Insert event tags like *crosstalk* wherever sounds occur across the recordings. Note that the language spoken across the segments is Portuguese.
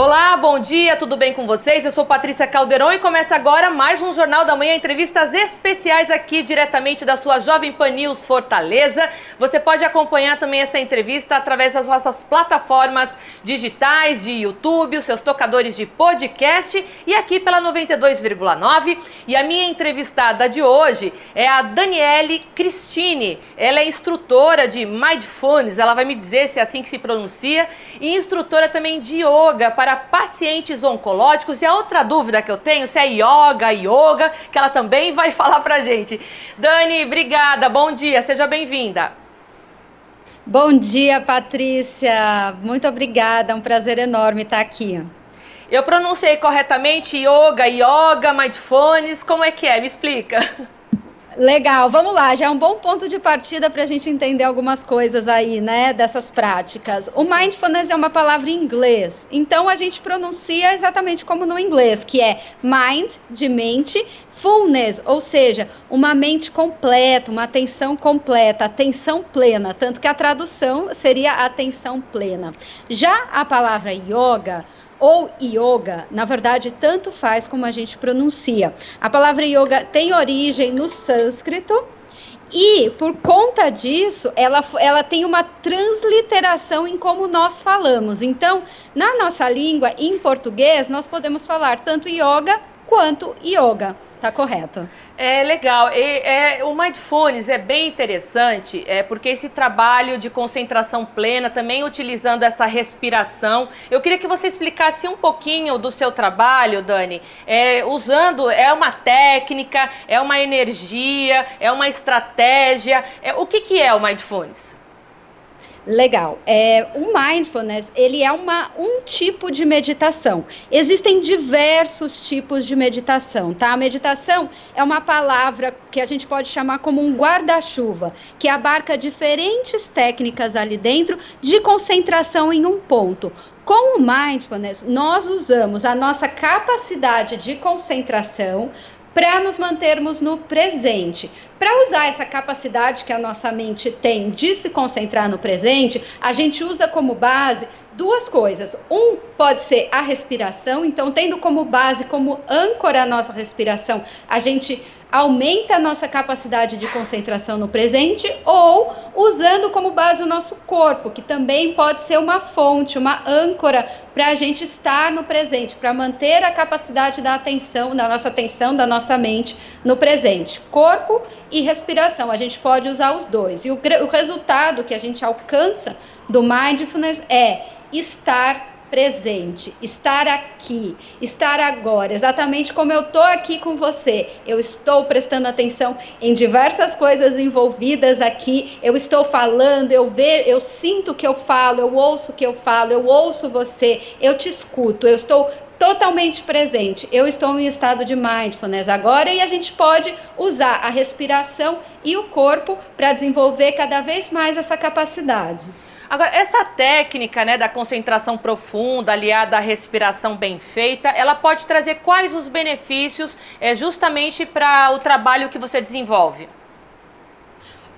Olá, bom dia, tudo bem com vocês? Eu sou Patrícia Calderon e começa agora mais um Jornal da Manhã, entrevistas especiais aqui diretamente da sua Jovem Pan News Fortaleza. Você pode acompanhar também essa entrevista através das nossas plataformas digitais de YouTube, os seus tocadores de podcast e aqui pela 92,9. E a minha entrevistada de hoje é a Daniele Cristine. Ela é instrutora de Mindfulness, ela vai me dizer se é assim que se pronuncia, e instrutora também de yoga para para pacientes oncológicos. E a outra dúvida que eu tenho, se é yoga, yoga, que ela também *laughs* vai falar pra gente. Dani, obrigada, bom dia, seja bem-vinda. Bom dia, Patrícia. Muito obrigada, é um prazer enorme estar aqui. Eu pronunciei corretamente yoga, yoga, mindfulness, como é que é? Me explica. *laughs* Legal, vamos lá. Já é um bom ponto de partida para a gente entender algumas coisas aí, né, dessas práticas. O mindfulness é uma palavra em inglês, então a gente pronuncia exatamente como no inglês, que é mind, de mente, fullness, ou seja, uma mente completa, uma atenção completa, atenção plena. Tanto que a tradução seria atenção plena. Já a palavra yoga ou yoga, na verdade, tanto faz como a gente pronuncia. A palavra yoga tem origem no sânscrito. E por conta disso, ela, ela tem uma transliteração em como nós falamos. Então, na nossa língua, em português, nós podemos falar tanto yoga quanto yoga. Tá correto. É legal. E, é, o Mindfulness é bem interessante, é, porque esse trabalho de concentração plena, também utilizando essa respiração. Eu queria que você explicasse um pouquinho do seu trabalho, Dani, é, usando, é uma técnica, é uma energia, é uma estratégia. É, o que, que é o Mindfulness? Legal. É, o mindfulness, ele é uma, um tipo de meditação. Existem diversos tipos de meditação, tá? A meditação é uma palavra que a gente pode chamar como um guarda-chuva, que abarca diferentes técnicas ali dentro de concentração em um ponto. Com o mindfulness, nós usamos a nossa capacidade de concentração para nos mantermos no presente. Para usar essa capacidade que a nossa mente tem de se concentrar no presente, a gente usa como base duas coisas. Um pode ser a respiração, então, tendo como base, como âncora a nossa respiração, a gente aumenta a nossa capacidade de concentração no presente, ou usando como base o nosso corpo, que também pode ser uma fonte, uma âncora para a gente estar no presente, para manter a capacidade da atenção, da nossa atenção, da nossa mente no presente. Corpo e respiração, a gente pode usar os dois. E o, o resultado que a gente alcança do mindfulness é estar presente, estar aqui, estar agora, exatamente como eu estou aqui com você. Eu estou prestando atenção em diversas coisas envolvidas aqui. Eu estou falando, eu vejo, eu sinto o que eu falo, eu ouço o que eu falo, eu ouço você, eu te escuto, eu estou totalmente presente. Eu estou em estado de mindfulness agora e a gente pode usar a respiração e o corpo para desenvolver cada vez mais essa capacidade. Agora, essa técnica né, da concentração profunda, aliada à respiração bem feita, ela pode trazer quais os benefícios é, justamente para o trabalho que você desenvolve?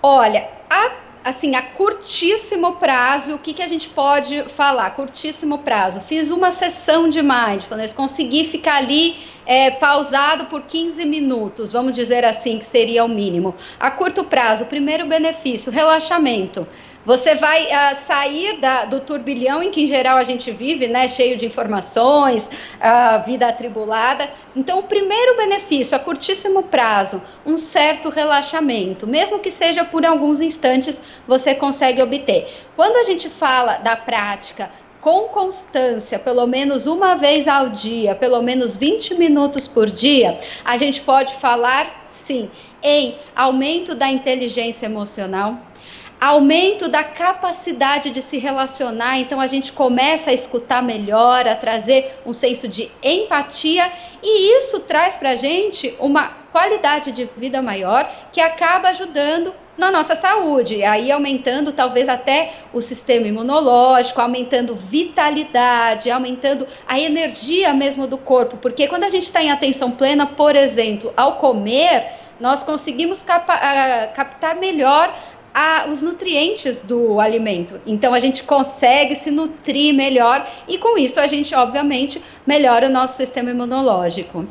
Olha, a, assim, a curtíssimo prazo, o que, que a gente pode falar? Curtíssimo prazo. Fiz uma sessão de mindfulness, consegui ficar ali é, pausado por 15 minutos, vamos dizer assim, que seria o mínimo. A curto prazo, o primeiro benefício, relaxamento. Você vai uh, sair da, do turbilhão em que, em geral, a gente vive, né, cheio de informações, uh, vida atribulada. Então, o primeiro benefício, a curtíssimo prazo, um certo relaxamento, mesmo que seja por alguns instantes, você consegue obter. Quando a gente fala da prática com constância, pelo menos uma vez ao dia, pelo menos 20 minutos por dia, a gente pode falar, sim, em aumento da inteligência emocional aumento da capacidade de se relacionar, então a gente começa a escutar melhor, a trazer um senso de empatia, e isso traz para a gente uma qualidade de vida maior que acaba ajudando na nossa saúde, aí aumentando talvez até o sistema imunológico, aumentando vitalidade, aumentando a energia mesmo do corpo, porque quando a gente está em atenção plena, por exemplo, ao comer, nós conseguimos uh, captar melhor a, os nutrientes do alimento. Então a gente consegue se nutrir melhor e com isso a gente, obviamente, melhora o nosso sistema imunológico.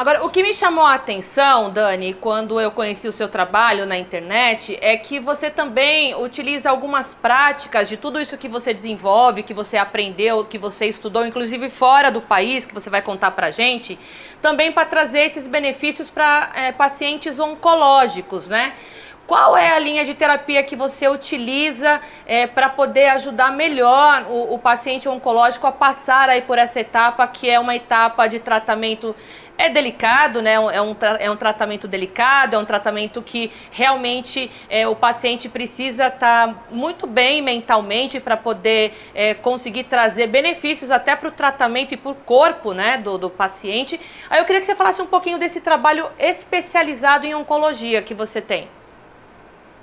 Agora, o que me chamou a atenção, Dani, quando eu conheci o seu trabalho na internet, é que você também utiliza algumas práticas de tudo isso que você desenvolve, que você aprendeu, que você estudou, inclusive fora do país, que você vai contar pra gente, também para trazer esses benefícios para é, pacientes oncológicos, né? Qual é a linha de terapia que você utiliza é, para poder ajudar melhor o, o, paciente oncológico a passar aí por essa etapa, que é uma etapa de tratamento é delicado, né? É um, é um tratamento delicado, é um tratamento que realmente é, o paciente precisa estar tá muito bem mentalmente para poder é, conseguir trazer benefícios até para o tratamento e para o corpo né, do, do paciente. Aí eu queria que você falasse um pouquinho desse trabalho especializado em oncologia que você tem.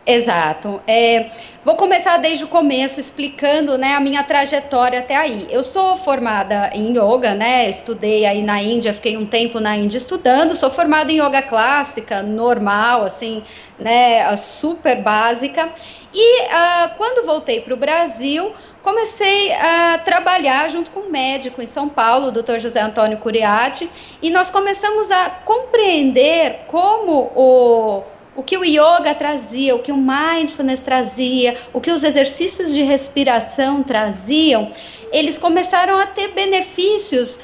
Exato. É, vou começar desde o começo explicando né, a minha trajetória até aí. Eu sou formada em yoga, né? Estudei aí na Índia, fiquei um tempo na Índia estudando. Sou formada em yoga clássica, normal, assim, né? Super básica. E uh, quando voltei para o Brasil, comecei a trabalhar junto com um médico em São Paulo, o Dr. José Antônio Curiati, e nós começamos a compreender como o o que o yoga trazia, o que o mindfulness trazia, o que os exercícios de respiração traziam, eles começaram a ter benefícios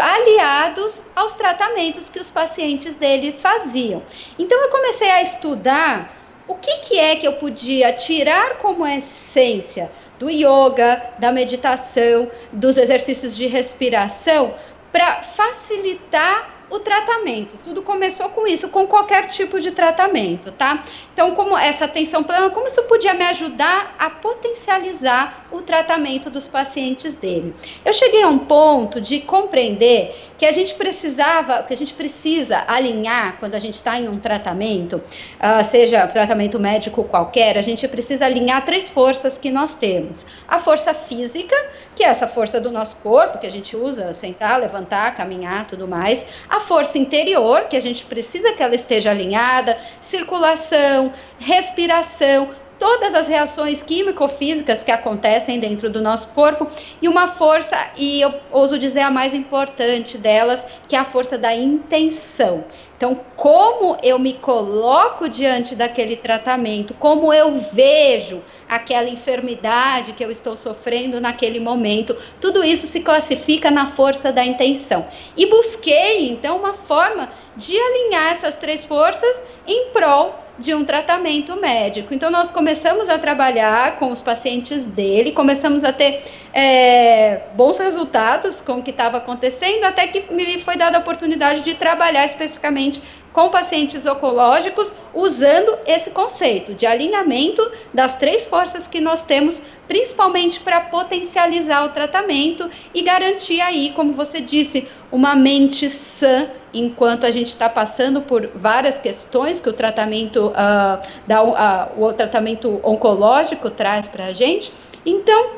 aliados aos tratamentos que os pacientes dele faziam. Então eu comecei a estudar o que, que é que eu podia tirar como essência do yoga, da meditação, dos exercícios de respiração para facilitar o tratamento. Tudo começou com isso, com qualquer tipo de tratamento, tá? Então, como essa atenção plena, como isso podia me ajudar a potencializar o tratamento dos pacientes dele? Eu cheguei a um ponto de compreender que a gente precisava, que a gente precisa alinhar quando a gente está em um tratamento, uh, seja tratamento médico qualquer, a gente precisa alinhar três forças que nós temos: a força física, que é essa força do nosso corpo que a gente usa, sentar, levantar, caminhar, tudo mais, a força interior, que a gente precisa que ela esteja alinhada, circulação, respiração, todas as reações químico-físicas que acontecem dentro do nosso corpo e uma força, e eu ouso dizer a mais importante delas, que é a força da intenção. Então, como eu me coloco diante daquele tratamento, como eu vejo aquela enfermidade que eu estou sofrendo naquele momento, tudo isso se classifica na força da intenção. E busquei, então, uma forma de alinhar essas três forças em prol de um tratamento médico. Então, nós começamos a trabalhar com os pacientes dele, começamos a ter é, bons resultados com o que estava acontecendo, até que me foi dada a oportunidade de trabalhar especificamente com pacientes oncológicos, usando esse conceito de alinhamento das três forças que nós temos, principalmente para potencializar o tratamento e garantir aí, como você disse, uma mente sã enquanto a gente está passando por várias questões que o tratamento, uh, da, uh, o tratamento oncológico traz para a gente. Então,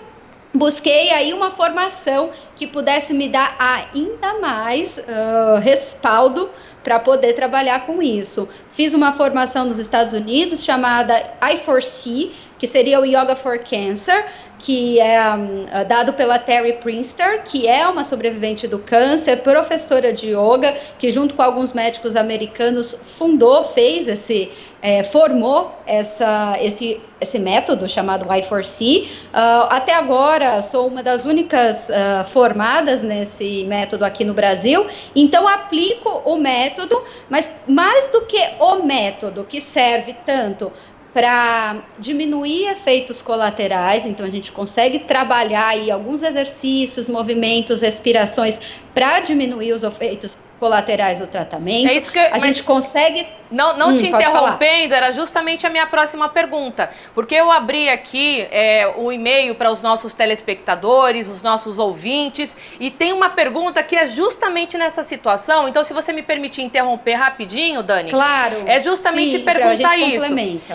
busquei aí uma formação que pudesse me dar ainda mais uh, respaldo para poder trabalhar com isso. Fiz uma formação nos Estados Unidos chamada I4C, que seria o Yoga for Cancer, que é um, dado pela Terry Prinster, que é uma sobrevivente do câncer, professora de yoga, que junto com alguns médicos americanos fundou, fez esse, é, formou essa, esse, esse método chamado Y4C. Uh, até agora sou uma das únicas uh, formadas nesse método aqui no Brasil, então aplico o método, mas mais do que o método que serve tanto para diminuir efeitos colaterais, então a gente consegue trabalhar aí alguns exercícios, movimentos, respirações para diminuir os efeitos colaterais do tratamento. É isso que a gente consegue não, não hum, te interrompendo, era justamente a minha próxima pergunta. Porque eu abri aqui é, o e-mail para os nossos telespectadores, os nossos ouvintes, e tem uma pergunta que é justamente nessa situação. Então, se você me permitir interromper rapidinho, Dani. Claro. É justamente sim, perguntar isso.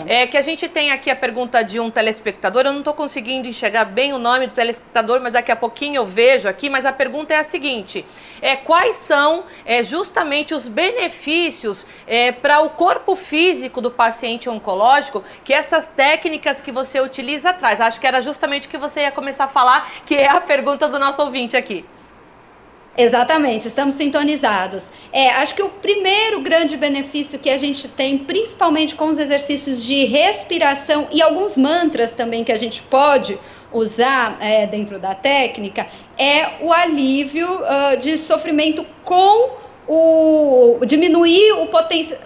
É que a gente tem aqui a pergunta de um telespectador. Eu não estou conseguindo enxergar bem o nome do telespectador, mas daqui a pouquinho eu vejo aqui. Mas a pergunta é a seguinte: é, quais são é, justamente os benefícios é, para o o corpo físico do paciente oncológico que essas técnicas que você utiliza traz. Acho que era justamente o que você ia começar a falar, que é a pergunta do nosso ouvinte aqui. Exatamente, estamos sintonizados. É, acho que o primeiro grande benefício que a gente tem, principalmente com os exercícios de respiração e alguns mantras também que a gente pode usar é, dentro da técnica, é o alívio uh, de sofrimento com o diminuir o potencial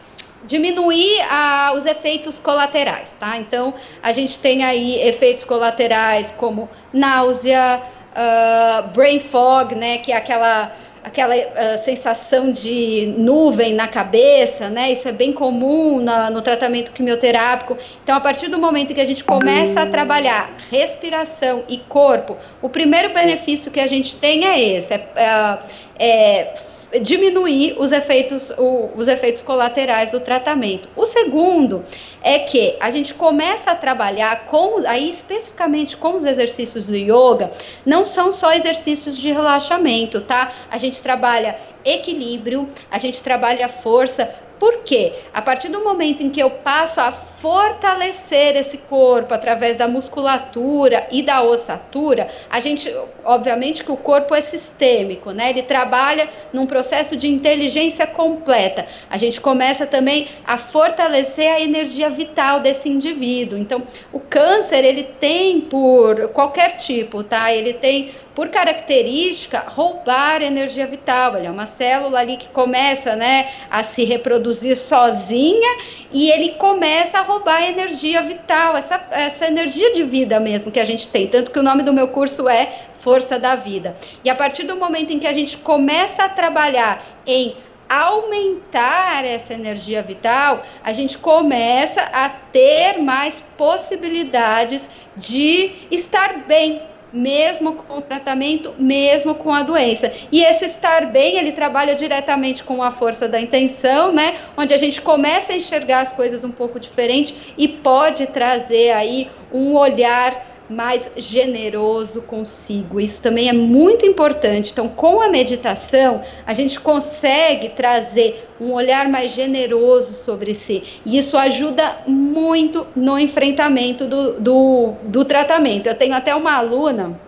diminuir ah, os efeitos colaterais, tá? Então, a gente tem aí efeitos colaterais como náusea, uh, brain fog, né, que é aquela aquela uh, sensação de nuvem na cabeça, né? Isso é bem comum na, no tratamento quimioterápico. Então, a partir do momento que a gente começa a trabalhar respiração e corpo, o primeiro benefício que a gente tem é esse: é, é, é diminuir os efeitos, o, os efeitos colaterais do tratamento. O segundo é que a gente começa a trabalhar com, aí especificamente com os exercícios do yoga, não são só exercícios de relaxamento, tá? A gente trabalha equilíbrio, a gente trabalha força, por quê? A partir do momento em que eu passo a fortalecer esse corpo através da musculatura e da ossatura, a gente, obviamente que o corpo é sistêmico, né? Ele trabalha num processo de inteligência completa. A gente começa também a fortalecer a energia vital desse indivíduo. Então, o câncer, ele tem por qualquer tipo, tá? Ele tem por característica, roubar energia vital. Ele é uma célula ali que começa né, a se reproduzir sozinha e ele começa a roubar energia vital, essa, essa energia de vida mesmo que a gente tem. Tanto que o nome do meu curso é Força da Vida. E a partir do momento em que a gente começa a trabalhar em aumentar essa energia vital, a gente começa a ter mais possibilidades de estar bem, mesmo com o tratamento, mesmo com a doença. E esse estar bem, ele trabalha diretamente com a força da intenção, né? Onde a gente começa a enxergar as coisas um pouco diferente e pode trazer aí um olhar mais generoso consigo. Isso também é muito importante. Então, com a meditação, a gente consegue trazer um olhar mais generoso sobre si. E isso ajuda muito no enfrentamento do, do, do tratamento. Eu tenho até uma aluna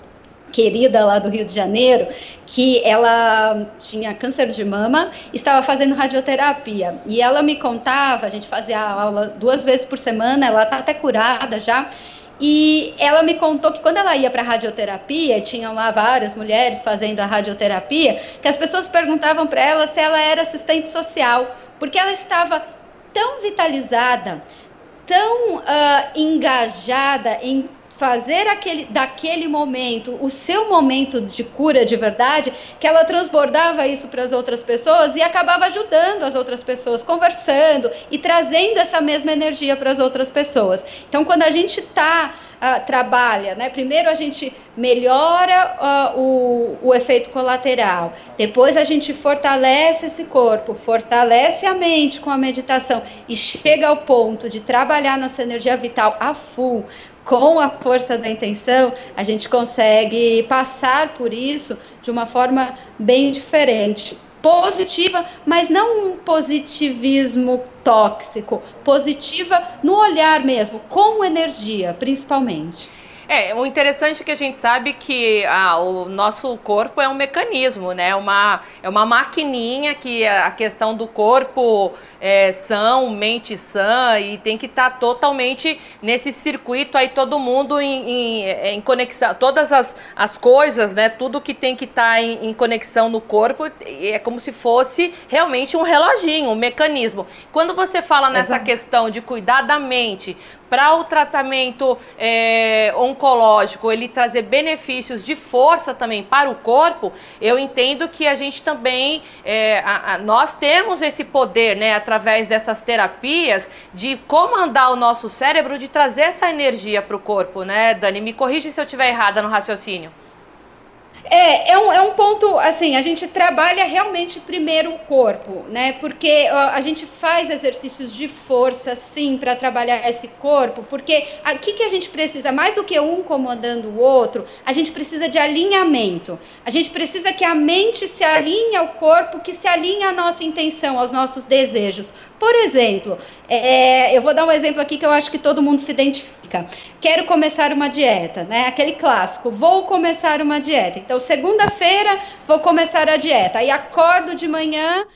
querida lá do Rio de Janeiro, que ela tinha câncer de mama, estava fazendo radioterapia. E ela me contava, a gente fazia aula duas vezes por semana, ela está até curada já. E ela me contou que quando ela ia para radioterapia, tinham lá várias mulheres fazendo a radioterapia, que as pessoas perguntavam para ela se ela era assistente social, porque ela estava tão vitalizada, tão uh, engajada em fazer aquele, daquele momento o seu momento de cura de verdade, que ela transbordava isso para as outras pessoas e acabava ajudando as outras pessoas, conversando e trazendo essa mesma energia para as outras pessoas. Então, quando a gente tá, uh, trabalha, né, primeiro a gente melhora uh, o, o efeito colateral, depois a gente fortalece esse corpo, fortalece a mente com a meditação e chega ao ponto de trabalhar nossa energia vital a full com a força da intenção, a gente consegue passar por isso de uma forma bem diferente. Positiva, mas não um positivismo tóxico, positiva no olhar mesmo, com energia, principalmente. É, o interessante é que a gente sabe que ah, o nosso corpo é um mecanismo, né? Uma, é uma maquininha que a questão do corpo é são, mente sã e tem que estar tá totalmente nesse circuito aí, todo mundo em, em, em, conexão, todas as, as coisas, né? Tudo que tem que estar tá em, em conexão no corpo é como se fosse realmente um reloginho, um mecanismo. Quando você fala nessa Exato. questão de cuidar da mente, para o tratamento é, oncológico ele trazer benefícios de força também para o corpo, eu entendo que a gente também, é, a, a, nós temos esse poder, né, através dessas terapias, de comandar o nosso cérebro, de trazer essa energia para o corpo, né, Dani? Me corrija se eu estiver errada no raciocínio. É, é um, é um ponto, assim, a gente trabalha realmente primeiro o corpo, né? Porque ó, a gente faz exercícios de força, sim, para trabalhar esse corpo, porque o que, a gente precisa? Mais do que um comandando o outro, a gente precisa de alinhamento. A gente precisa que a mente se alinhe ao corpo, que se alinhe à nossa intenção, aos nossos desejos. Por exemplo, é, eu vou dar um exemplo aqui que eu acho que todo mundo se identifica. Quero começar uma dieta, né? Aquele clássico, vou começar uma dieta. Então, segunda-feira, vou começar a dieta. Aí acordo de manhã,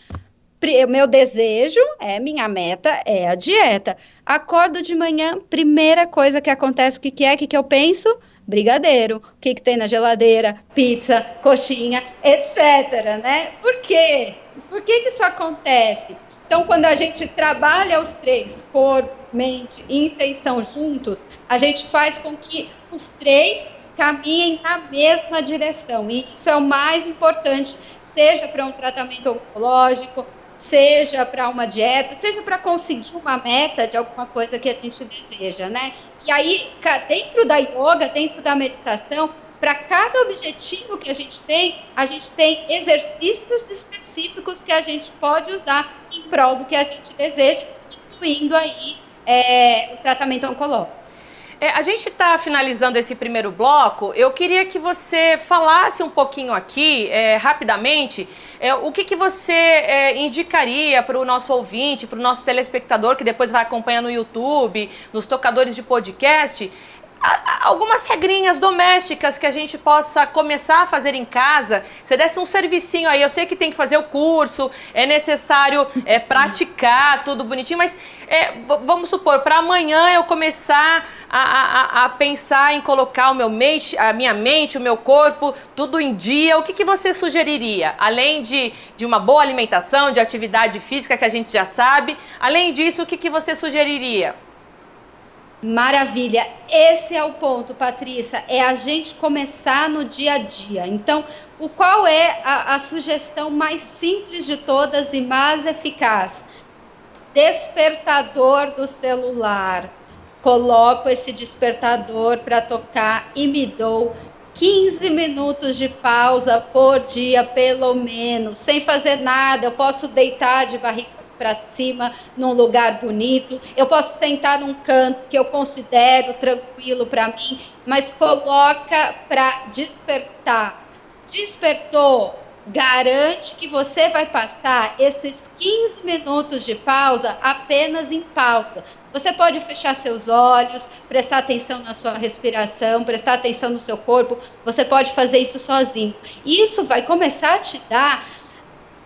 meu desejo é, minha meta é a dieta. Acordo de manhã, primeira coisa que acontece, o que, que é, o que, que eu penso? Brigadeiro. O que, que tem na geladeira? Pizza, coxinha, etc. Né? Por quê? Por que, que isso acontece? Então, quando a gente trabalha os três, corpo, mente e intenção juntos, a gente faz com que os três caminhem na mesma direção. E isso é o mais importante, seja para um tratamento oncológico, seja para uma dieta, seja para conseguir uma meta de alguma coisa que a gente deseja, né? E aí, dentro da yoga, dentro da meditação, para cada objetivo que a gente tem, a gente tem exercícios específicos que a gente pode usar em prol do que a gente deseja, incluindo aí é, o tratamento oncológico. É, a gente está finalizando esse primeiro bloco. Eu queria que você falasse um pouquinho aqui, é, rapidamente, é, o que, que você é, indicaria para o nosso ouvinte, para o nosso telespectador que depois vai acompanhar no YouTube, nos tocadores de podcast, algumas regrinhas domésticas que a gente possa começar a fazer em casa. Você desse um servicinho aí, eu sei que tem que fazer o curso, é necessário é, praticar tudo bonitinho, mas é, vamos supor, para amanhã eu começar a, a, a, pensar em colocar o meu mente, a minha mente, o meu corpo, tudo em dia, o que, que você sugeriria? Além de, de uma boa alimentação, de atividade física que a gente já sabe, além disso, o que, que você sugeriria? Maravilha. Esse é o ponto, Patrícia. É a gente começar no dia a dia. Então, o qual é a, a sugestão mais simples de todas e mais eficaz? Despertador do celular. Coloco esse despertador para tocar e me dou 15 minutos de pausa por dia, pelo menos, sem fazer nada. Eu posso deitar de barriga para cima, num lugar bonito. Eu posso sentar num canto que eu considero tranquilo para mim, mas coloca para despertar. Despertou, garante que você vai passar esses 15 minutos de pausa apenas em pausa. Você pode fechar seus olhos, prestar atenção na sua respiração, prestar atenção no seu corpo. Você pode fazer isso sozinho. Isso vai começar a te dar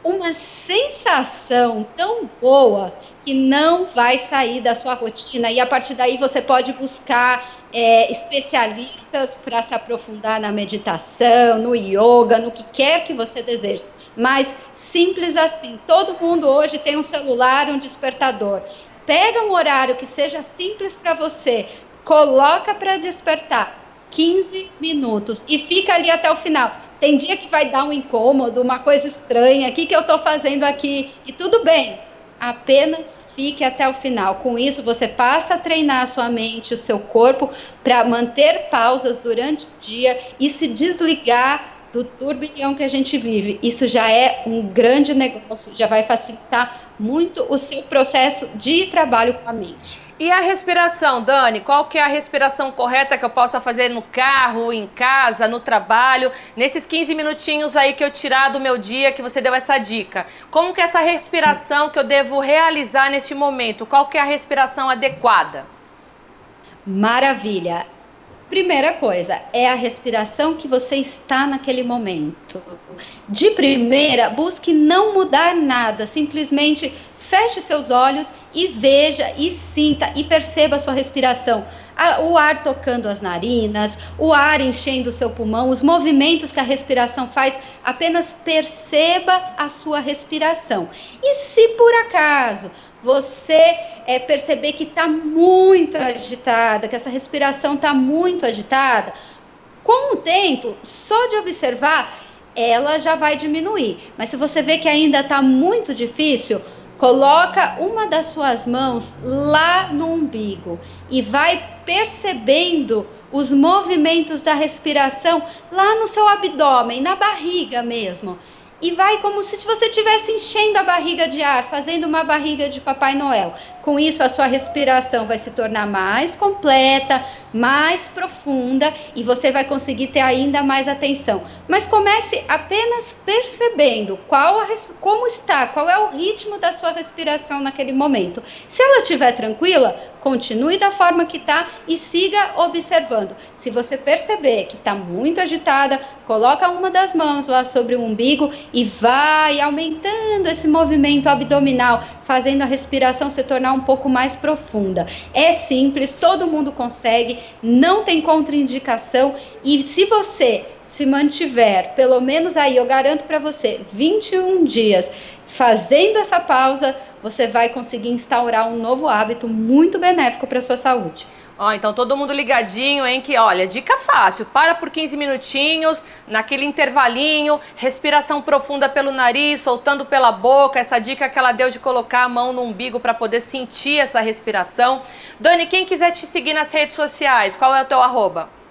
uma sensação tão boa que não vai sair da sua rotina e a partir daí você pode buscar é, especialistas para se aprofundar na meditação, no yoga, no que quer que você deseje. Mas simples assim, todo mundo hoje tem um celular, um despertador. Pega um horário que seja simples para você, coloca para despertar 15 minutos e fica ali até o final. Tem dia que vai dar um incômodo, uma coisa estranha, o que, que eu estou fazendo aqui? E tudo bem, apenas fique até o final. Com isso, você passa a treinar a sua mente, o seu corpo, para manter pausas durante o dia e se desligar do turbilhão que a gente vive. Isso já é um grande negócio, já vai facilitar muito o seu processo de trabalho com a mente. E a respiração, Dani? Qual que é a respiração correta que eu possa fazer no carro, em casa, no trabalho, nesses 15 minutinhos aí que eu tirar do meu dia que você deu essa dica? Como que é essa respiração que eu devo realizar neste momento? Qual que é a respiração adequada? Maravilha. Primeira coisa, é a respiração que você está naquele momento. De primeira, busque não mudar nada, simplesmente feche seus olhos e veja e sinta e perceba a sua respiração. O ar tocando as narinas, o ar enchendo o seu pulmão, os movimentos que a respiração faz, apenas perceba a sua respiração. E se por acaso você é, perceber que está muito agitada, que essa respiração está muito agitada, com o tempo, só de observar, ela já vai diminuir. Mas se você vê que ainda está muito difícil, Coloca uma das suas mãos lá no umbigo e vai percebendo os movimentos da respiração lá no seu abdômen, na barriga mesmo e vai como se você estivesse enchendo a barriga de ar, fazendo uma barriga de Papai Noel. Com isso, a sua respiração vai se tornar mais completa, mais profunda e você vai conseguir ter ainda mais atenção. Mas comece apenas percebendo qual a, como está, qual é o ritmo da sua respiração naquele momento. Se ela estiver tranquila, continue da forma que está e siga observando. Se você perceber que está muito agitada, coloca uma das mãos lá sobre o umbigo e vai aumentando esse movimento abdominal, fazendo a respiração se tornar um pouco mais profunda. É simples, todo mundo consegue, não tem contraindicação e se você se mantiver, pelo menos aí eu garanto para você, 21 dias fazendo essa pausa, você vai conseguir instaurar um novo hábito muito benéfico para sua saúde. Ó, então todo mundo ligadinho, hein? Que olha, dica fácil: para por 15 minutinhos, naquele intervalinho, respiração profunda pelo nariz, soltando pela boca. Essa dica que ela deu de colocar a mão no umbigo para poder sentir essa respiração. Dani, quem quiser te seguir nas redes sociais, qual é o teu arroba?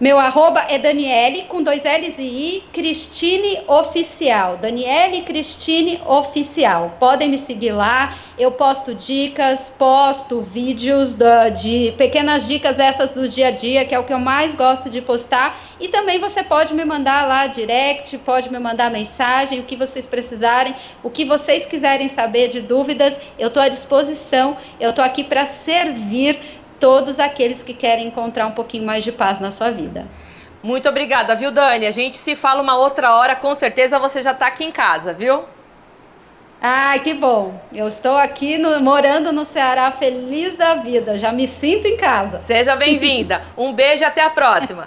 Meu arroba é Daniele, com dois L's e I, Cristine Oficial. Daniele Cristine Oficial. Podem me seguir lá. Eu posto dicas, posto vídeos do, de pequenas dicas essas do dia a dia, que é o que eu mais gosto de postar. E também você pode me mandar lá direct, pode me mandar mensagem, o que vocês precisarem, o que vocês quiserem saber de dúvidas, eu estou à disposição. Eu estou aqui para servir todos aqueles que querem encontrar um pouquinho mais de paz na sua vida. Muito obrigada, viu, Dani? A gente se fala uma outra hora, com certeza você já está aqui em casa, viu? Ai, que bom. Eu estou aqui no, morando no Ceará, feliz da vida. Já me sinto em casa. Seja bem-vinda. *laughs* um beijo e até a próxima.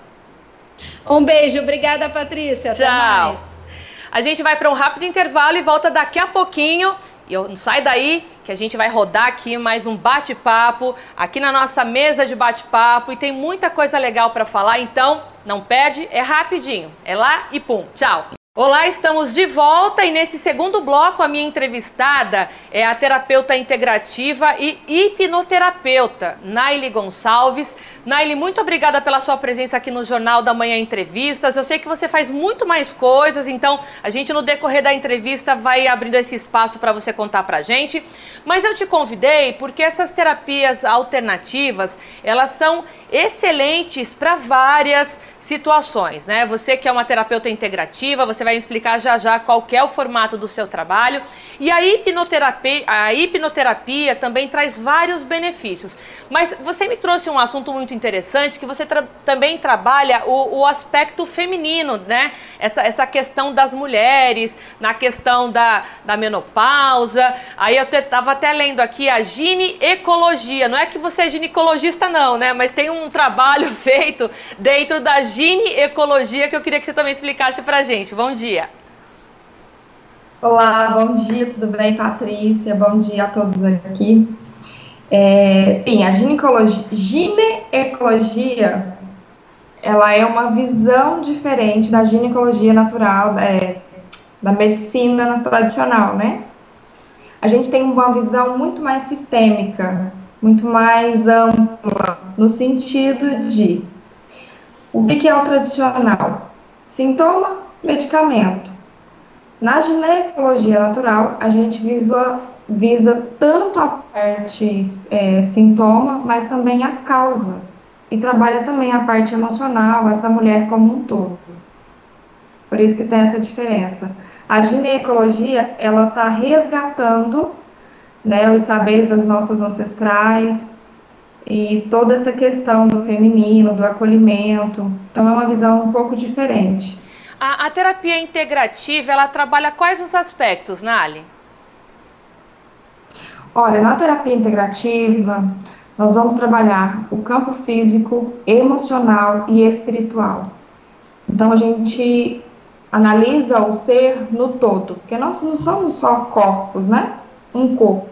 um beijo. Obrigada, Patrícia. Tchau. A gente vai para um rápido intervalo e volta daqui a pouquinho. E eu, sai daí que a gente vai rodar aqui mais um bate-papo aqui na nossa mesa de bate-papo e tem muita coisa legal para falar, então não perde, é rapidinho. É lá e pum. Tchau. Olá, estamos de volta e nesse segundo bloco a minha entrevistada é a terapeuta integrativa e hipnoterapeuta Naile Gonçalves. Naile, muito obrigada pela sua presença aqui no Jornal da Manhã Entrevistas. Eu sei que você faz muito mais coisas, então a gente no decorrer da entrevista vai abrindo esse espaço para você contar pra gente. Mas eu te convidei porque essas terapias alternativas, elas são excelentes para várias situações, né? Você que é uma terapeuta integrativa, você vai explicar já já qual é o formato do seu trabalho. E a hipnoterapia, a hipnoterapia também traz vários benefícios. Mas você me trouxe um assunto muito interessante que você tra também trabalha o, o, aspecto feminino, né? Essa, essa questão das mulheres, na questão da, da menopausa. Aí eu estava até lendo aqui a gineecologia. Não é que você é ginecologista, não, né? Mas tem um trabalho *laughs* feito dentro da gineecologia que eu queria que você também explicasse para gente. Bom dia. Olá, bom dia, tudo bem, Patrícia? Bom dia a todos aqui. É, sim, a ginecologia, ela é uma visão diferente da ginecologia natural, é, da medicina tradicional, né? A gente tem uma visão muito mais sistêmica, muito mais ampla, no sentido de o que é o tradicional? Sintoma, medicamento. Na ginecologia natural, a gente visa, visa tanto a parte é, sintoma, mas também a causa. E trabalha também a parte emocional, essa mulher como um todo. Por isso que tem essa diferença. A ginecologia, ela está resgatando né, os saberes das nossas ancestrais e toda essa questão do feminino, do acolhimento. Então é uma visão um pouco diferente. A, a terapia integrativa, ela trabalha quais os aspectos, Nali? Olha, na terapia integrativa, nós vamos trabalhar o campo físico, emocional e espiritual. Então a gente analisa o ser no todo, porque nós não somos só corpos, né? Um corpo.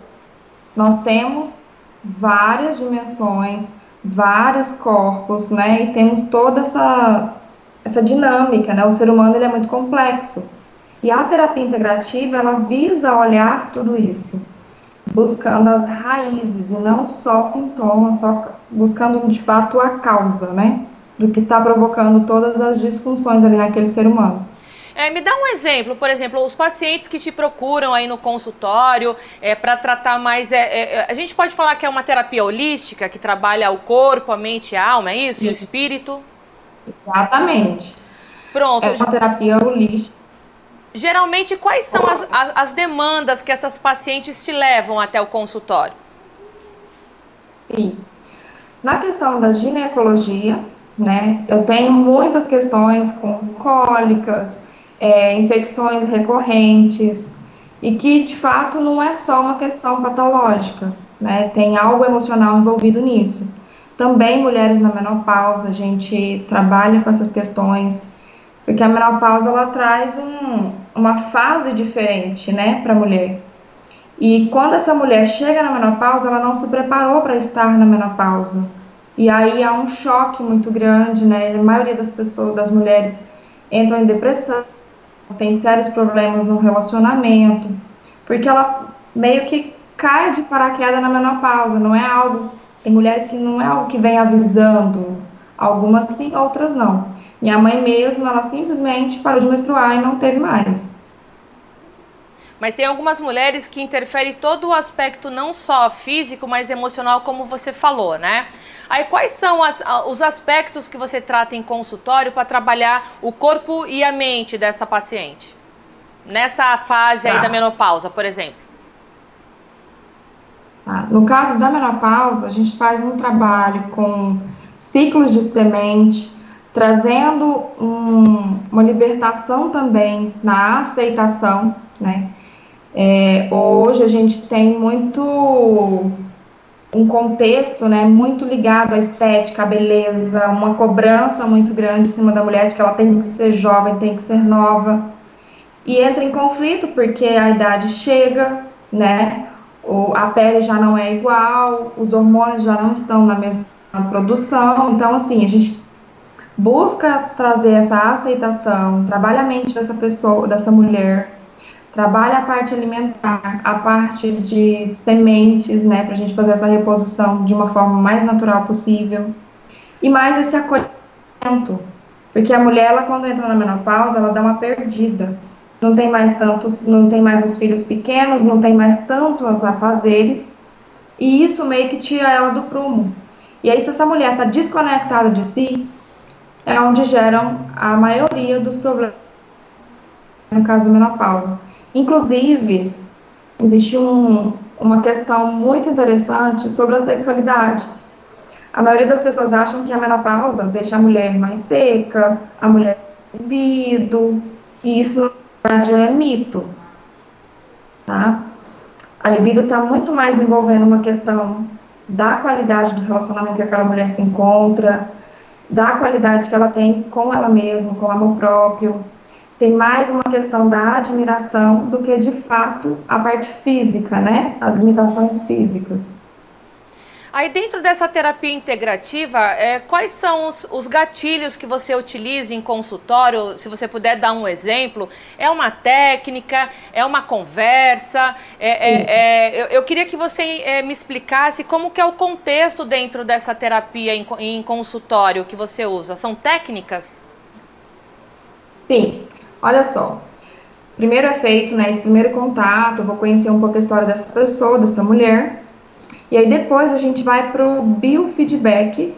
Nós temos várias dimensões, vários corpos, né? E temos toda essa, essa dinâmica, né? O ser humano ele é muito complexo. E a terapia integrativa, ela visa olhar tudo isso. buscando as raízes e não só sintomas, só buscando de fato a causa, né? Do que está provocando todas as disfunções ali naquele ser humano. É, me dá um exemplo, por exemplo, os pacientes que te procuram aí no consultório é, para tratar mais. É, é, a gente pode falar que é uma terapia holística que trabalha o corpo, a mente e a alma, é isso? E o espírito? Exatamente. Pronto. É uma terapia holística. Geralmente, quais são as, as, as demandas que essas pacientes te levam até o consultório? Sim. Na questão da ginecologia, né, eu tenho muitas questões com cólicas, é, infecções recorrentes, e que de fato não é só uma questão patológica, né, tem algo emocional envolvido nisso. Também mulheres na menopausa, a gente trabalha com essas questões, porque a menopausa ela traz um, uma fase diferente, né, para a mulher. E quando essa mulher chega na menopausa, ela não se preparou para estar na menopausa. E aí há um choque muito grande, né? A maioria das pessoas, das mulheres, entram em depressão, tem sérios problemas no relacionamento, porque ela meio que cai de paraquedas na menopausa, não é algo. Tem mulheres que não é algo que vem avisando, algumas sim, outras não. Minha mãe mesmo, ela simplesmente parou de menstruar e não teve mais. Mas tem algumas mulheres que interferem todo o aspecto não só físico, mas emocional, como você falou, né? Aí quais são as, os aspectos que você trata em consultório para trabalhar o corpo e a mente dessa paciente? Nessa fase aí da menopausa, por exemplo. Tá. No caso da menopausa, a gente faz um trabalho com ciclos de semente, trazendo um, uma libertação também na aceitação, né? É, hoje a gente tem muito um contexto né, muito ligado à estética, à beleza, uma cobrança muito grande em cima da mulher de que ela tem que ser jovem, tem que ser nova. E entra em conflito porque a idade chega, né? A pele já não é igual, os hormônios já não estão na mesma produção. Então, assim, a gente busca trazer essa aceitação, trabalha a mente dessa pessoa, dessa mulher, trabalha a parte alimentar, a parte de sementes, né, para a gente fazer essa reposição de uma forma mais natural possível, e mais esse acolhimento, porque a mulher, ela, quando entra na menopausa, ela dá uma perdida, não tem mais tantos, não tem mais os filhos pequenos, não tem mais tantos afazeres, e isso meio que tira ela do prumo. E aí, se essa mulher está desconectada de si, é onde geram a maioria dos problemas no caso da menopausa. Inclusive, existe um, uma questão muito interessante sobre a sexualidade. A maioria das pessoas acham que a menopausa deixa a mulher mais seca, a mulher libido, e isso verdade é mito. Tá? A libido está muito mais envolvendo uma questão da qualidade do relacionamento que aquela mulher se encontra, da qualidade que ela tem com ela mesma, com o amor próprio, tem mais uma questão da admiração do que de fato a parte física, né? As limitações físicas. Aí dentro dessa terapia integrativa, é, quais são os, os, gatilhos que você utiliza em consultório? Se você puder dar um exemplo, é uma técnica, é uma conversa? É, é, é eu, eu, queria que você é, me explicasse como que é o contexto dentro dessa terapia em, em consultório que você usa. São técnicas? Sim. Olha só, primeiro é feito, né, esse primeiro contato, eu vou conhecer um pouco a história dessa pessoa, dessa mulher, e aí depois a gente vai para o biofeedback,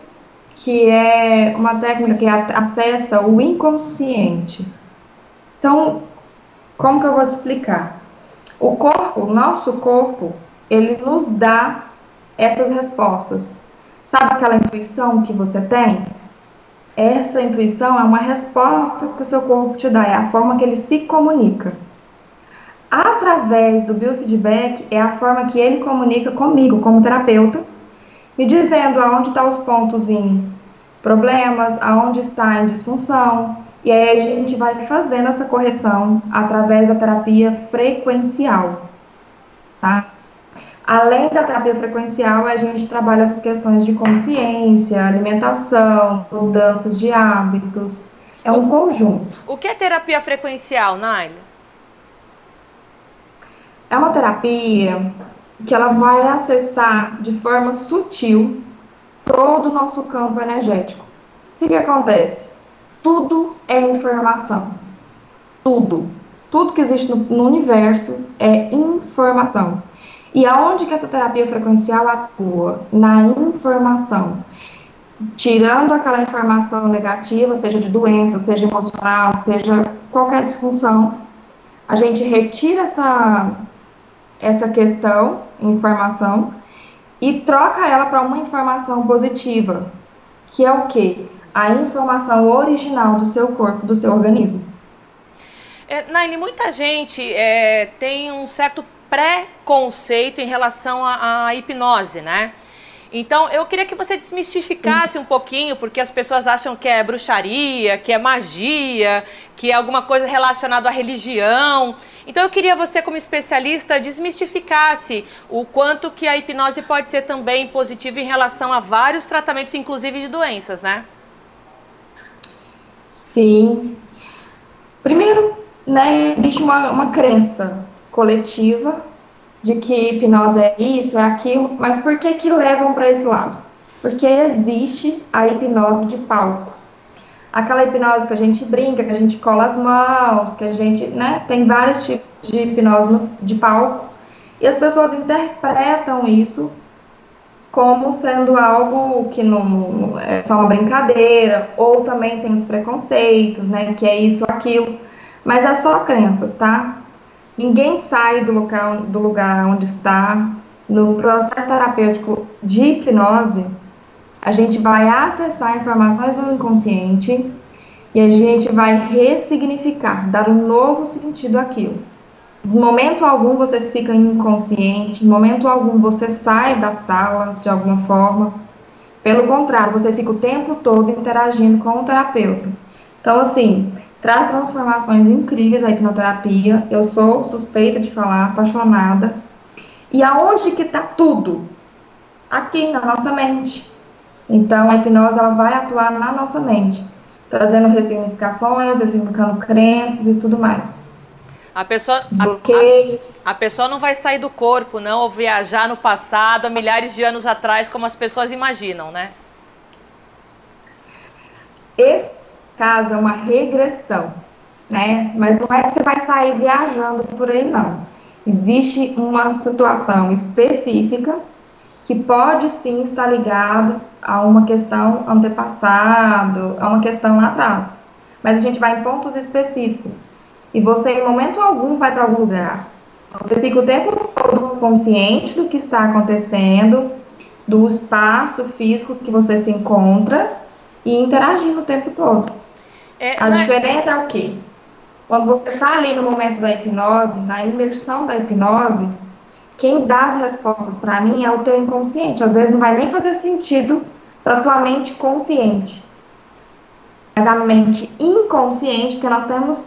que é uma técnica que acessa o inconsciente. Então, como que eu vou te explicar? O corpo, o nosso corpo, ele nos dá essas respostas. Sabe aquela intuição que você tem? essa intuição é uma resposta que o seu corpo te dá, é a forma que ele se comunica. Através do biofeedback é a forma que ele comunica comigo, como terapeuta, me dizendo aonde estão tá os pontos em problemas, aonde está em disfunção, e aí a gente vai fazendo essa correção através da terapia frequencial, tá? Além da terapia frequencial, a gente trabalha as questões de consciência, alimentação, mudanças de hábitos. É um conjunto. O que é terapia frequencial, Naila? É uma terapia que ela vai acessar de forma sutil todo o nosso campo energético. O que, que acontece? Tudo é informação. Tudo. Tudo que existe no, no universo é informação. E aonde que essa terapia frequencial atua? Na informação. Tirando aquela informação negativa, seja de doença, seja emocional, seja qualquer disfunção, a gente retira essa, essa questão, informação, e troca ela para uma informação positiva, que é o quê? A informação original do seu corpo, do seu organismo. É, Naine, muita gente é, tem um certo pré-conceito em relação à, hipnose, né? Então, eu queria que você desmistificasse um pouquinho, porque as pessoas acham que é bruxaria, que é magia, que é alguma coisa relacionada à religião. Então, eu queria você, como especialista, desmistificasse o quanto que a hipnose pode ser também positiva em relação a vários tratamentos, inclusive de doenças, né? Sim. Primeiro, né, existe uma, uma crença coletiva de que hipnose é isso, é aquilo, mas por que que levam para esse lado? Porque existe a hipnose de palco. Aquela hipnose que a gente brinca, que a gente cola as mãos, que a gente, né, tem vários tipos de hipnose no, de palco, e as pessoas interpretam isso como sendo algo que não é só uma brincadeira, ou também tem os preconceitos, né, que é isso, aquilo, mas é só crenças, tá? Ninguém sai do local, do lugar onde está. No processo terapêutico de hipnose, a gente vai acessar informações no inconsciente e a gente vai ressignificar, dar um novo sentido àquilo. Em momento algum você fica inconsciente, em momento algum você sai da sala de alguma forma. Pelo contrário, você fica o tempo todo interagindo com o terapeuta. Então, assim, traz transformações incríveis a hipnoterapia. Eu sou suspeita de falar, apaixonada. E aonde que está tudo? Aqui na nossa mente. Então a hipnose ela vai atuar na nossa mente, trazendo ressignificações, ressignificando crenças e tudo mais. A pessoa, a, a, a, pessoa não vai sair do corpo, não, ou viajar no passado, há milhares de anos atrás, como as pessoas imaginam, né? Esse caso é uma regressão, né? Mas não é que você vai sair viajando por aí, não. Existe uma situação específica que pode sim estar ligada a uma questão antepassado, a uma questão lá atrás. Mas a gente vai em pontos específicos. E você, em momento algum, vai para algum lugar. Você fica o tempo todo consciente do que está acontecendo, do espaço físico que você se encontra e interagindo o tempo todo. É, a diferença é o quê? Quando você está ali no momento da hipnose, na imersão da hipnose, quem dá as respostas para mim é o teu inconsciente. Às vezes não vai nem fazer sentido para tua mente consciente. Mas a mente inconsciente, porque nós temos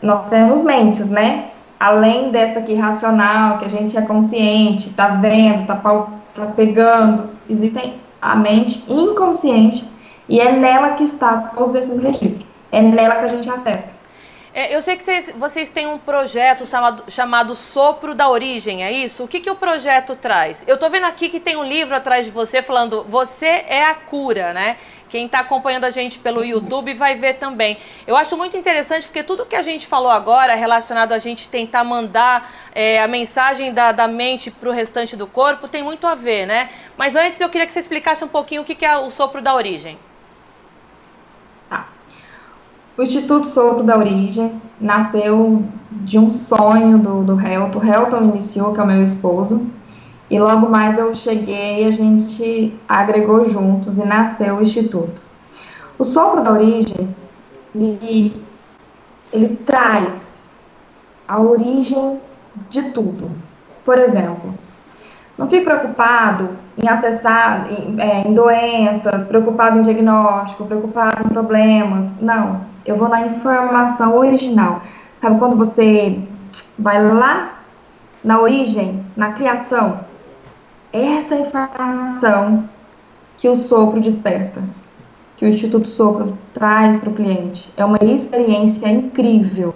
nós temos mentes, né? Além dessa aqui racional, que a gente é consciente, tá vendo, tá, tá pegando, existem a mente inconsciente e é nela que está todos esses registros é nela que a gente acessa. É, eu sei que vocês, vocês, têm um projeto chamado, chamado Sopro da Origem, é isso? O que, que o projeto traz? Eu estou vendo aqui que tem um livro atrás de você falando Você é a cura, né? Quem está acompanhando a gente pelo YouTube vai ver também. Eu acho muito interessante porque tudo que a gente falou agora relacionado a gente tentar mandar é, a mensagem da, da mente para o restante do corpo tem muito a ver, né? Mas antes eu queria que você explicasse um pouquinho o que, que é o Sopro da Origem. O Instituto Sopro da Origem nasceu de um sonho do, do Helton. O Helton iniciou, que é o meu esposo, e logo mais eu cheguei, a gente agregou juntos e nasceu o Instituto. O Sopro da Origem, ele, ele traz a origem de tudo. Por exemplo, não fique preocupado em acessar em, é, em doenças, preocupado em diagnóstico, preocupado em problemas. Não eu vou na informação original. Sabe quando você vai lá na origem, na criação? Essa informação que o sopro desperta, que o Instituto Sopro traz para o cliente. É uma experiência incrível.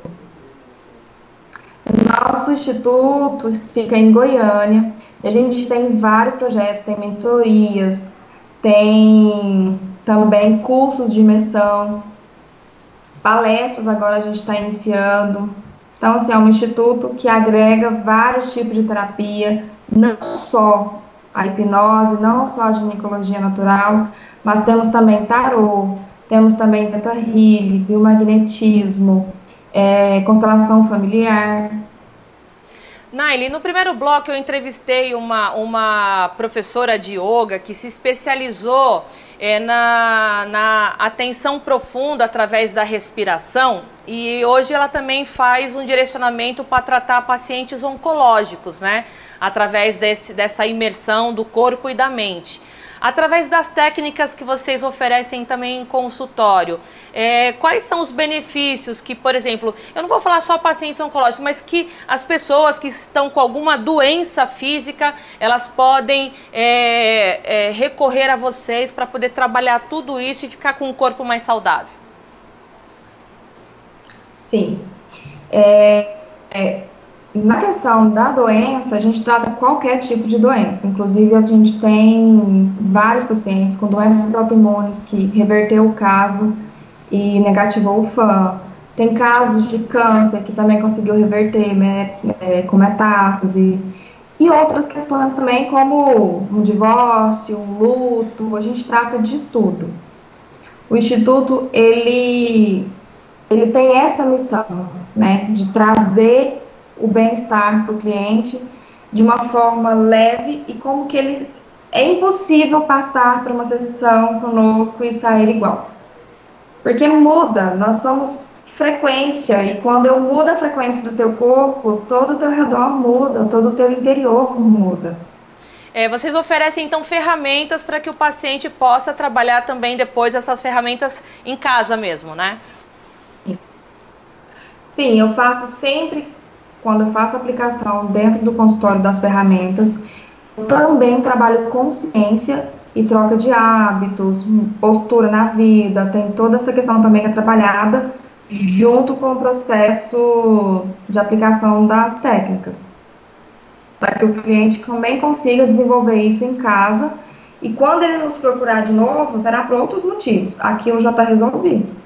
Nosso instituto fica em Goiânia. A gente tem vários projetos, tem mentorias, tem também cursos de imersão, palestras agora a gente está iniciando. Então, assim, é um instituto que agrega vários tipos de terapia, não só a hipnose, não só a ginecologia natural, mas temos também tarô, temos também teta healing, biomagnetismo, é, constelação familiar. Naili, no primeiro bloco eu entrevistei uma, uma professora de yoga que se especializou é, na, na atenção profunda através da respiração e hoje ela também faz um direcionamento para tratar pacientes oncológicos, né? Através desse, dessa imersão do corpo e da mente através das técnicas que vocês oferecem também em consultório, é, quais são os benefícios que, por exemplo, eu não vou falar só pacientes oncológicos, mas que as pessoas que estão com alguma doença física, elas podem é, é, recorrer a vocês para poder trabalhar tudo isso e ficar com um corpo mais saudável? Sim. É, é na questão da doença, a gente trata qualquer tipo de doença. Inclusive, a gente tem vários pacientes com doenças autoimunes que reverteu o caso e negativou o FAM. Tem casos de câncer que também conseguiu reverter né, com metástase. E outras questões também, como um divórcio, um luto, a gente trata de tudo. O Instituto, ele, ele tem essa missão, né, de trazer o bem-estar para o cliente de uma forma leve e como que ele é impossível passar para uma sessão conosco e sair igual. Porque muda, nós somos frequência e quando eu mudo a frequência do teu corpo, todo o teu redor muda, todo o teu interior muda. É, vocês oferecem então ferramentas para que o paciente possa trabalhar também depois essas ferramentas em casa mesmo, né? Sim, eu faço sempre quando eu faço aplicação dentro do consultório das ferramentas, também trabalho consciência e troca de hábitos, postura na vida, tem toda essa questão também que é trabalhada junto com o processo de aplicação das técnicas, para que o cliente também consiga desenvolver isso em casa e quando ele nos procurar de novo, será por outros motivos. Aquilo já está resolvido.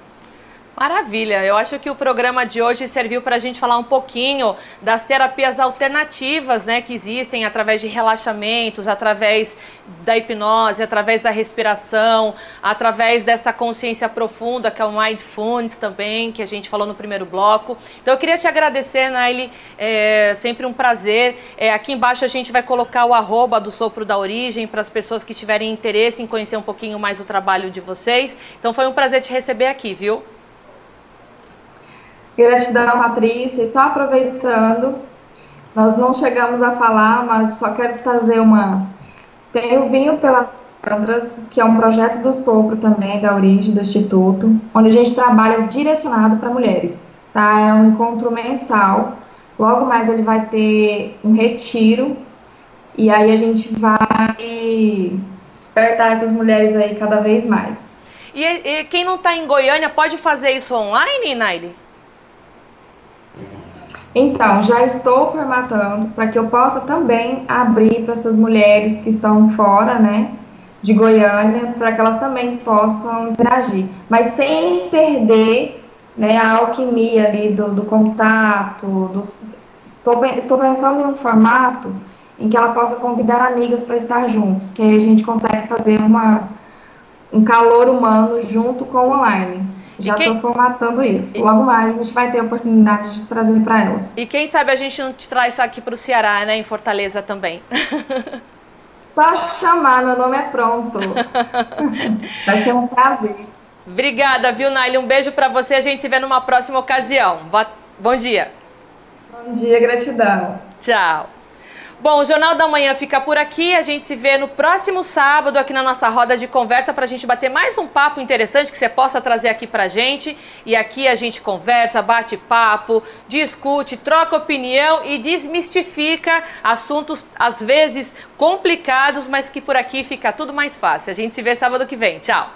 Maravilha, eu acho que o programa de hoje serviu para a gente falar um pouquinho das terapias alternativas né, que existem através de relaxamentos, através da hipnose, através da respiração, através dessa consciência profunda que é o Mindfulness também, que a gente falou no primeiro bloco. Então eu queria te agradecer, Naile, é sempre um prazer. É, aqui embaixo a gente vai colocar o arroba do Sopro da Origem para as pessoas que tiverem interesse em conhecer um pouquinho mais o trabalho de vocês. Então foi um prazer te receber aqui, viu? Gratidão, Patrícia. E só aproveitando, nós não chegamos a falar, mas só quero trazer uma. Tem o Vinho pela Andras, que é um projeto do Sopro também, da origem do Instituto, onde a gente trabalha direcionado para mulheres. Tá? É um encontro mensal. Logo mais ele vai ter um retiro. E aí a gente vai despertar essas mulheres aí cada vez mais. E, e quem não está em Goiânia pode fazer isso online, Naile? Então, já estou formatando para que eu possa também abrir para essas mulheres que estão fora, né, de Goiânia, para que elas também possam interagir, mas sem perder né, a alquimia ali do, do contato. Do, tô, estou pensando em um formato em que ela possa convidar amigas para estar juntos, que aí a gente consegue fazer uma, um calor humano junto com o online. Já estou quem... formatando isso. E... Logo mais a gente vai ter a oportunidade de trazer para elas. E quem sabe a gente não te traz isso aqui para o Ceará, né? Em Fortaleza também. *laughs* Só chamar, meu nome é pronto. *laughs* vai ser um prazer. Obrigada, viu, Naile? Um beijo para você. A gente se vê numa próxima ocasião. Bom dia. Bom dia, gratidão. Tchau. Bom, o Jornal da Manhã fica por aqui. A gente se vê no próximo sábado aqui na nossa roda de conversa para a gente bater mais um papo interessante que você possa trazer aqui para gente. E aqui a gente conversa, bate papo, discute, troca opinião e desmistifica assuntos às vezes complicados, mas que por aqui fica tudo mais fácil. A gente se vê sábado que vem. Tchau.